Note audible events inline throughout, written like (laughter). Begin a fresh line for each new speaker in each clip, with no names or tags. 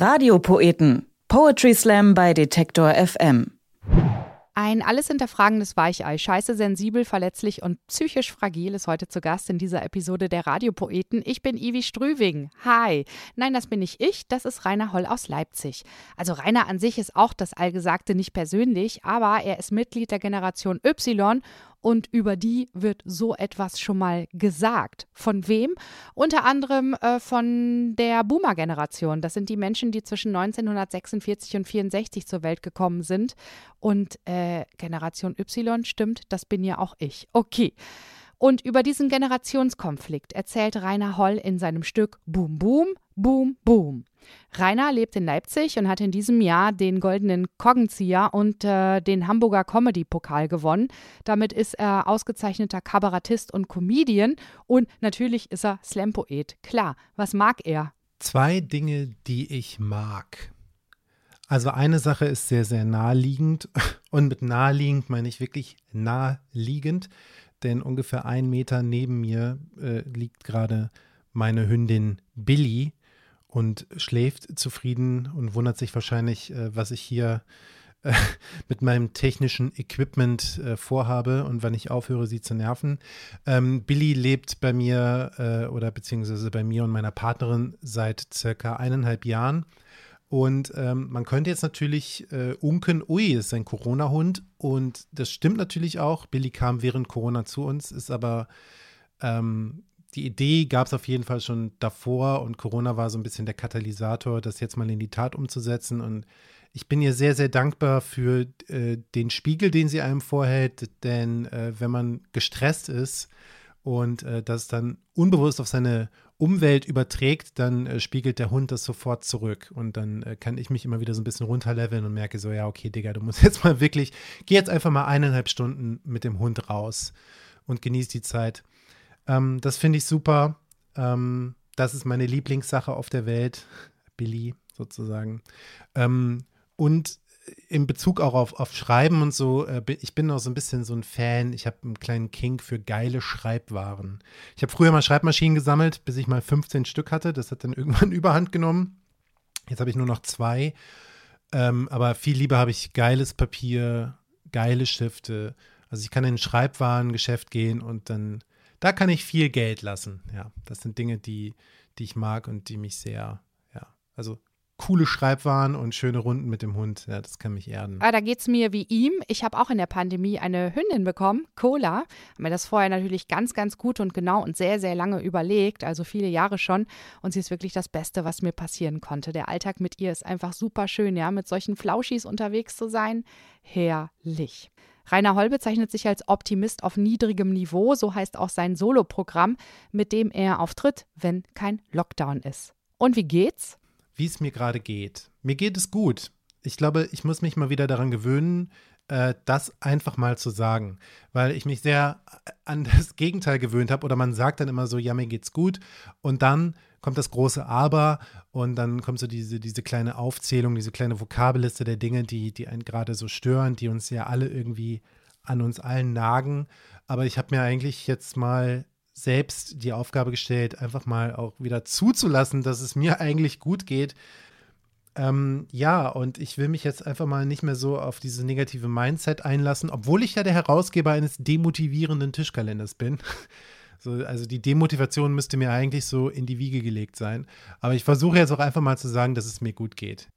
Radiopoeten. Poetry Slam bei Detektor FM.
Ein alles hinterfragendes Weichei, scheiße sensibel, verletzlich und psychisch fragil ist heute zu Gast in dieser Episode der Radiopoeten. Ich bin Ivi Strüving. Hi. Nein, das bin nicht ich, das ist Rainer Holl aus Leipzig. Also Rainer an sich ist auch das Allgesagte nicht persönlich, aber er ist Mitglied der Generation Y und über die wird so etwas schon mal gesagt. Von wem? Unter anderem äh, von der Boomer-Generation. Das sind die Menschen, die zwischen 1946 und 64 zur Welt gekommen sind. Und äh, Generation Y stimmt, das bin ja auch ich. Okay. Und über diesen Generationskonflikt erzählt Rainer Holl in seinem Stück Boom Boom, Boom Boom. Rainer lebt in Leipzig und hat in diesem Jahr den Goldenen Koggenzieher und äh, den Hamburger Comedy-Pokal gewonnen. Damit ist er ausgezeichneter Kabarettist und Comedian und natürlich ist er Slam-Poet. Klar, was mag er?
Zwei Dinge, die ich mag. Also eine Sache ist sehr, sehr naheliegend (laughs) und mit naheliegend meine ich wirklich naheliegend denn ungefähr einen Meter neben mir äh, liegt gerade meine Hündin Billy und schläft zufrieden und wundert sich wahrscheinlich, äh, was ich hier äh, (laughs) mit meinem technischen Equipment äh, vorhabe und wann ich aufhöre, sie zu nerven. Ähm, Billy lebt bei mir oder beziehungsweise bei mir und meiner Partnerin seit circa eineinhalb Jahren. Und ähm, man könnte jetzt natürlich äh, unken, ui, ist ein Corona-Hund. Und das stimmt natürlich auch. Billy kam während Corona zu uns, ist aber ähm, die Idee gab es auf jeden Fall schon davor und Corona war so ein bisschen der Katalysator, das jetzt mal in die Tat umzusetzen. Und ich bin ihr sehr, sehr dankbar für äh, den Spiegel, den sie einem vorhält, denn äh, wenn man gestresst ist und äh, das dann unbewusst auf seine Umwelt überträgt, dann äh, spiegelt der Hund das sofort zurück. Und dann äh, kann ich mich immer wieder so ein bisschen runterleveln und merke so, ja, okay, Digga, du musst (laughs) jetzt mal wirklich, geh jetzt einfach mal eineinhalb Stunden mit dem Hund raus und genieß die Zeit. Ähm, das finde ich super. Ähm, das ist meine Lieblingssache auf der Welt. Billy sozusagen. Ähm, und in Bezug auch auf, auf Schreiben und so, äh, ich bin auch so ein bisschen so ein Fan. Ich habe einen kleinen Kink für geile Schreibwaren. Ich habe früher mal Schreibmaschinen gesammelt, bis ich mal 15 Stück hatte. Das hat dann (laughs) irgendwann überhand genommen. Jetzt habe ich nur noch zwei. Ähm, aber viel lieber habe ich geiles Papier, geile Stifte. Also ich kann in ein Schreibwarengeschäft gehen und dann, da kann ich viel Geld lassen. Ja, das sind Dinge, die, die ich mag und die mich sehr, ja, also coole Schreibwaren und schöne Runden mit dem Hund. Ja, das kann mich erden.
Ah, da geht es mir wie ihm. Ich habe auch in der Pandemie eine Hündin bekommen, Cola. Habe mir das vorher natürlich ganz, ganz gut und genau und sehr, sehr lange überlegt, also viele Jahre schon. Und sie ist wirklich das Beste, was mir passieren konnte. Der Alltag mit ihr ist einfach super schön, ja, mit solchen Flauschis unterwegs zu sein. Herrlich. Rainer Holl bezeichnet sich als Optimist auf niedrigem Niveau, so heißt auch sein Soloprogramm, mit dem er auftritt, wenn kein Lockdown ist. Und wie geht's?
wie es mir gerade geht. Mir geht es gut. Ich glaube, ich muss mich mal wieder daran gewöhnen, äh, das einfach mal zu sagen, weil ich mich sehr an das Gegenteil gewöhnt habe oder man sagt dann immer so, ja, mir geht's gut und dann kommt das große Aber und dann kommt so diese, diese kleine Aufzählung, diese kleine Vokabelliste der Dinge, die, die einen gerade so stören, die uns ja alle irgendwie an uns allen nagen. Aber ich habe mir eigentlich jetzt mal selbst die Aufgabe gestellt, einfach mal auch wieder zuzulassen, dass es mir (laughs) eigentlich gut geht. Ähm, ja, und ich will mich jetzt einfach mal nicht mehr so auf dieses negative Mindset einlassen, obwohl ich ja der Herausgeber eines demotivierenden Tischkalenders bin. (laughs) So, also die Demotivation müsste mir eigentlich so in die Wiege gelegt sein. Aber ich versuche jetzt auch einfach mal zu sagen, dass es mir gut geht.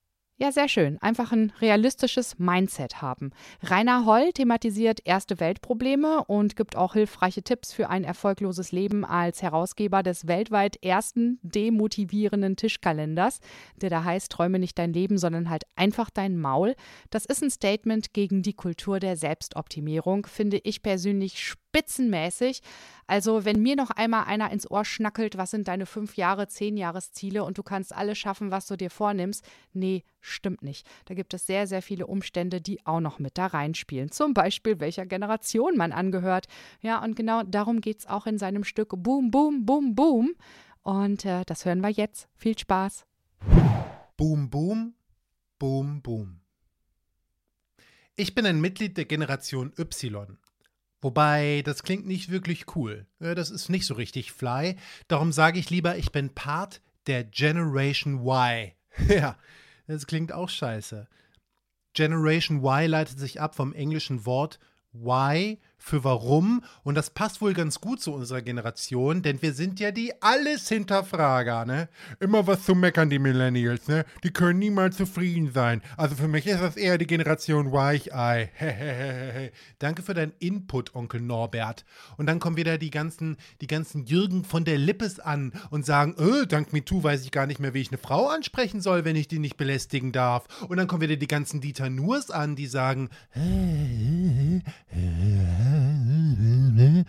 Ja, sehr schön. Einfach ein realistisches Mindset haben. Rainer Holl thematisiert erste Weltprobleme und gibt auch hilfreiche Tipps für ein erfolgloses Leben als Herausgeber des weltweit ersten demotivierenden Tischkalenders, der da heißt Träume nicht dein Leben, sondern halt einfach dein Maul. Das ist ein Statement gegen die Kultur der Selbstoptimierung, finde ich persönlich spitzenmäßig. Also, wenn mir noch einmal einer ins Ohr schnackelt, was sind deine fünf Jahre, zehn Jahresziele und du kannst alles schaffen, was du dir vornimmst, nee, stimmt nicht. Da gibt es sehr, sehr viele Umstände, die auch noch mit da reinspielen. Zum Beispiel, welcher Generation man angehört. Ja, und genau darum geht es auch in seinem Stück Boom, Boom, Boom, Boom. Und äh, das hören wir jetzt. Viel Spaß.
Boom, boom, boom, boom. Ich bin ein Mitglied der Generation Y. Wobei, das klingt nicht wirklich cool. Das ist nicht so richtig fly. Darum sage ich lieber, ich bin Part der Generation Y. (laughs) Ja, das klingt auch scheiße. Generation Y leitet sich ab vom englischen Wort Why für warum. Und das passt wohl ganz gut zu unserer Generation, denn wir sind ja die alles Hinterfrager, ne? Immer was zu meckern, die Millennials, ne? Die können niemals zufrieden sein. Also für mich ist das eher die Generation Weichei. Danke für deinen Input, Onkel Norbert. Und dann kommen wieder die ganzen, die ganzen Jürgen von der Lippes an und sagen, äh, dank MeToo weiß ich gar nicht mehr, wie ich eine Frau ansprechen soll, wenn ich die nicht belästigen darf. Und dann kommen wieder die ganzen Dieter Nurs an, die sagen, (laughs)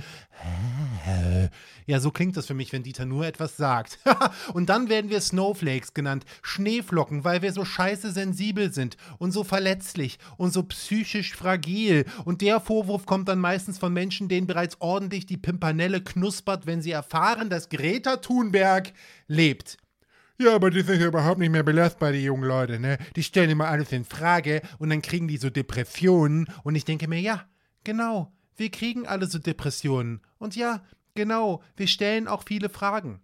ja, so klingt das für mich, wenn Dieter nur etwas sagt. (laughs) und dann werden wir Snowflakes genannt, Schneeflocken, weil wir so scheiße sensibel sind und so verletzlich und so psychisch fragil. Und der Vorwurf kommt dann meistens von Menschen, denen bereits ordentlich die Pimpanelle knuspert, wenn sie erfahren, dass Greta Thunberg lebt. Ja, aber die sind ja überhaupt nicht mehr belastbar, die jungen Leute, ne? Die stellen immer alles in Frage und dann kriegen die so Depressionen. Und ich denke mir, ja, genau, wir kriegen alle so Depressionen. Und ja, genau, wir stellen auch viele Fragen.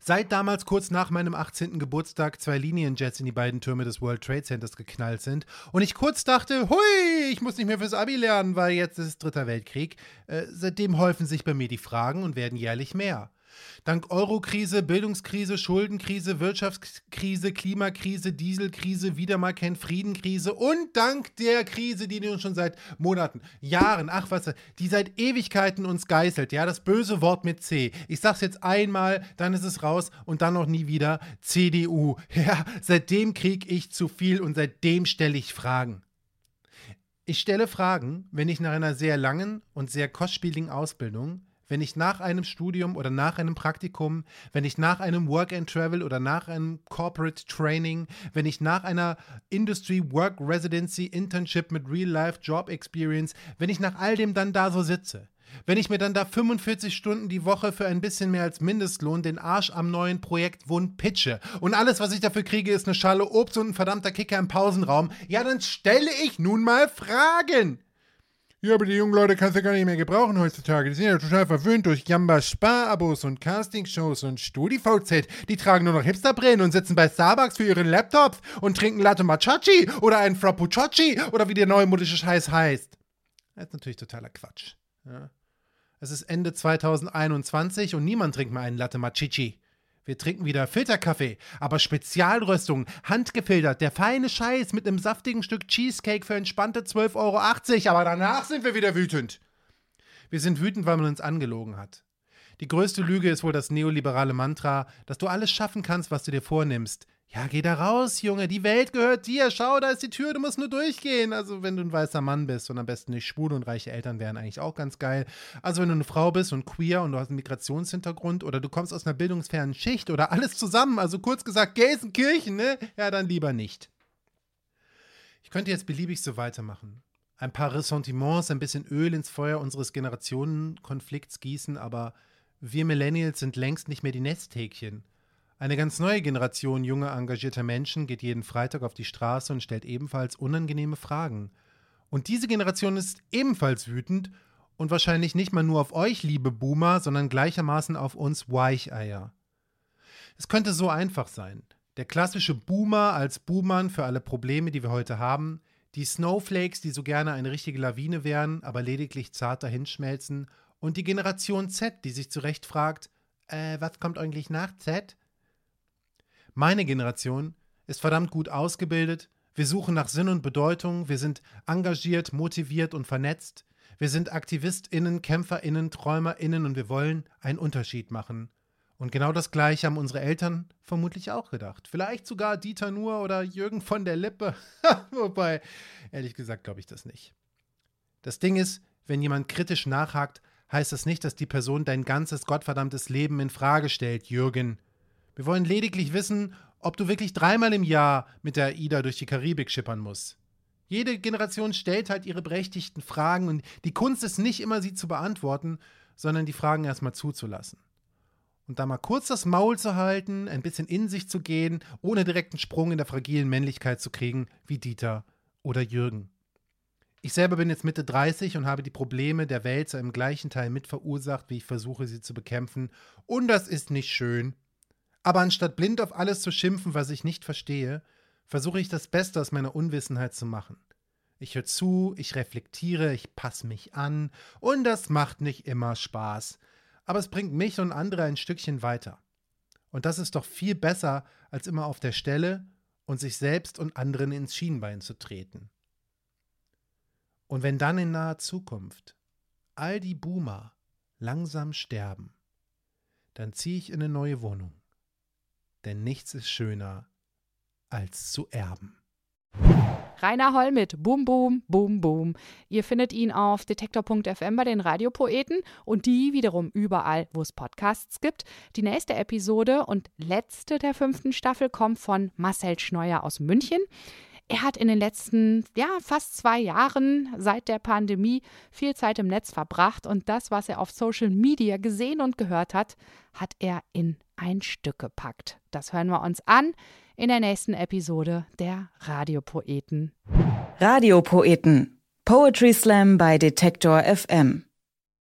Seit damals kurz nach meinem 18. Geburtstag zwei Linienjets in die beiden Türme des World Trade Centers geknallt sind und ich kurz dachte, hui, ich muss nicht mehr fürs Abi lernen, weil jetzt ist Dritter Weltkrieg, äh, seitdem häufen sich bei mir die Fragen und werden jährlich mehr. Dank Eurokrise, Bildungskrise, Schuldenkrise, Wirtschaftskrise, Klimakrise, Dieselkrise, wieder mal kein Friedenkrise und dank der Krise, die uns schon seit Monaten, Jahren, ach was, die seit Ewigkeiten uns geißelt, ja, das böse Wort mit C. Ich sag's jetzt einmal, dann ist es raus und dann noch nie wieder CDU. (laughs) Ja, seitdem krieg ich zu viel und seitdem stelle ich Fragen. Ich stelle Fragen, wenn ich nach einer sehr langen und sehr kostspieligen Ausbildung wenn ich nach einem Studium oder nach einem Praktikum, wenn ich nach einem Work and Travel oder nach einem Corporate Training, wenn ich nach einer Industry Work Residency Internship mit Real Life Job Experience, wenn ich nach all dem dann da so sitze, wenn ich mir dann da 45 Stunden die Woche für ein bisschen mehr als Mindestlohn den Arsch am neuen Projekt Wund pitche und alles, was ich dafür kriege, ist eine Schale Obst und ein verdammter Kicker im Pausenraum, ja, dann stelle ich nun mal Fragen. Ja, aber die jungen Leute kannst du gar nicht mehr gebrauchen heutzutage. Die sind ja total verwöhnt durch Jambas Sparabos und Castingshows und StudiVZ. Die tragen nur noch Hipsterbrillen und sitzen bei Starbucks für ihre Laptops und trinken Latte Machachi oder einen Frappucciochi oder wie der neue modische Scheiß heißt. Das ist natürlich totaler Quatsch. Ja. Es ist Ende 2021 und niemand trinkt mehr einen Latte Machichi. Wir trinken wieder Filterkaffee, aber Spezialröstung, handgefiltert, der feine Scheiß mit einem saftigen Stück Cheesecake für entspannte 12,80 Euro. Aber danach sind wir wieder wütend. Wir sind wütend, weil man uns angelogen hat. Die größte Lüge ist wohl das neoliberale Mantra, dass du alles schaffen kannst, was du dir vornimmst. Ja, geh da raus, Junge, die Welt gehört dir. Schau, da ist die Tür, du musst nur durchgehen. Also, wenn du ein weißer Mann bist und am besten nicht schwul und reiche Eltern wären eigentlich auch ganz geil. Also, wenn du eine Frau bist und queer und du hast einen Migrationshintergrund oder du kommst aus einer bildungsfernen Schicht oder alles zusammen, also kurz gesagt, Gelsenkirchen, ne? Ja, dann lieber nicht. Ich könnte jetzt beliebig so weitermachen. Ein paar Ressentiments, ein bisschen Öl ins Feuer unseres Generationenkonflikts gießen, aber wir Millennials sind längst nicht mehr die Nesthäkchen. Eine ganz neue Generation junger, engagierter Menschen geht jeden Freitag auf die Straße und stellt ebenfalls unangenehme Fragen. Und diese Generation ist ebenfalls wütend und wahrscheinlich nicht mal nur auf euch, liebe Boomer, sondern gleichermaßen auf uns Weicheier. Es könnte so einfach sein. Der klassische Boomer als Boomern für alle Probleme, die wir heute haben, die Snowflakes, die so gerne eine richtige Lawine wären, aber lediglich zart dahinschmelzen, und die Generation Z, die sich zu Recht fragt, äh, was kommt eigentlich nach Z? Meine Generation ist verdammt gut ausgebildet, wir suchen nach Sinn und Bedeutung, wir sind engagiert, motiviert und vernetzt, wir sind AktivistInnen, KämpferInnen, TräumerInnen und wir wollen einen Unterschied machen. Und genau das Gleiche haben unsere Eltern vermutlich auch gedacht. Vielleicht sogar Dieter Nuhr oder Jürgen von der Lippe. (laughs) Wobei, ehrlich gesagt, glaube ich das nicht. Das Ding ist, wenn jemand kritisch nachhakt, heißt das nicht, dass die Person dein ganzes gottverdammtes Leben in Frage stellt, Jürgen. Wir wollen lediglich wissen, ob du wirklich dreimal im Jahr mit der AIDA durch die Karibik schippern musst. Jede Generation stellt halt ihre berechtigten Fragen und die Kunst ist nicht immer, sie zu beantworten, sondern die Fragen erstmal zuzulassen. Und da mal kurz das Maul zu halten, ein bisschen in sich zu gehen, ohne direkten Sprung in der fragilen Männlichkeit zu kriegen, wie Dieter oder Jürgen. Ich selber bin jetzt Mitte 30 und habe die Probleme der Welt so im gleichen Teil mit verursacht, wie ich versuche, sie zu bekämpfen. Und das ist nicht schön, Aber anstatt blind auf alles zu schimpfen, was ich nicht verstehe, versuche ich das Beste aus meiner Unwissenheit zu machen. Ich höre zu, ich reflektiere, ich passe mich an und das macht nicht immer Spaß. Aber es bringt mich und andere ein Stückchen weiter. Und das ist doch viel besser, als immer auf der Stelle und sich selbst und anderen ins Schienbein zu treten. Und wenn dann in naher Zukunft all die Boomer langsam sterben, dann ziehe ich in eine neue Wohnung. Denn nichts ist schöner als zu erben.
Rainer Holl mit Boom Boom Boom Boom. Ihr findet ihn auf detektor.fm bei den Radiopoeten und die wiederum überall, wo es Podcasts gibt. Die nächste Episode und letzte der fünften Staffel kommt von Marcel Schneuer aus München. Er hat in den letzten, ja, fast zwei Jahren seit der Pandemie viel Zeit im Netz verbracht und das, was er auf Social Media gesehen und gehört hat, hat er in ein Stück gepackt. Das hören wir uns an in der nächsten Episode der Radiopoeten.
Radiopoeten. Poetry Slam bei Detektor FM.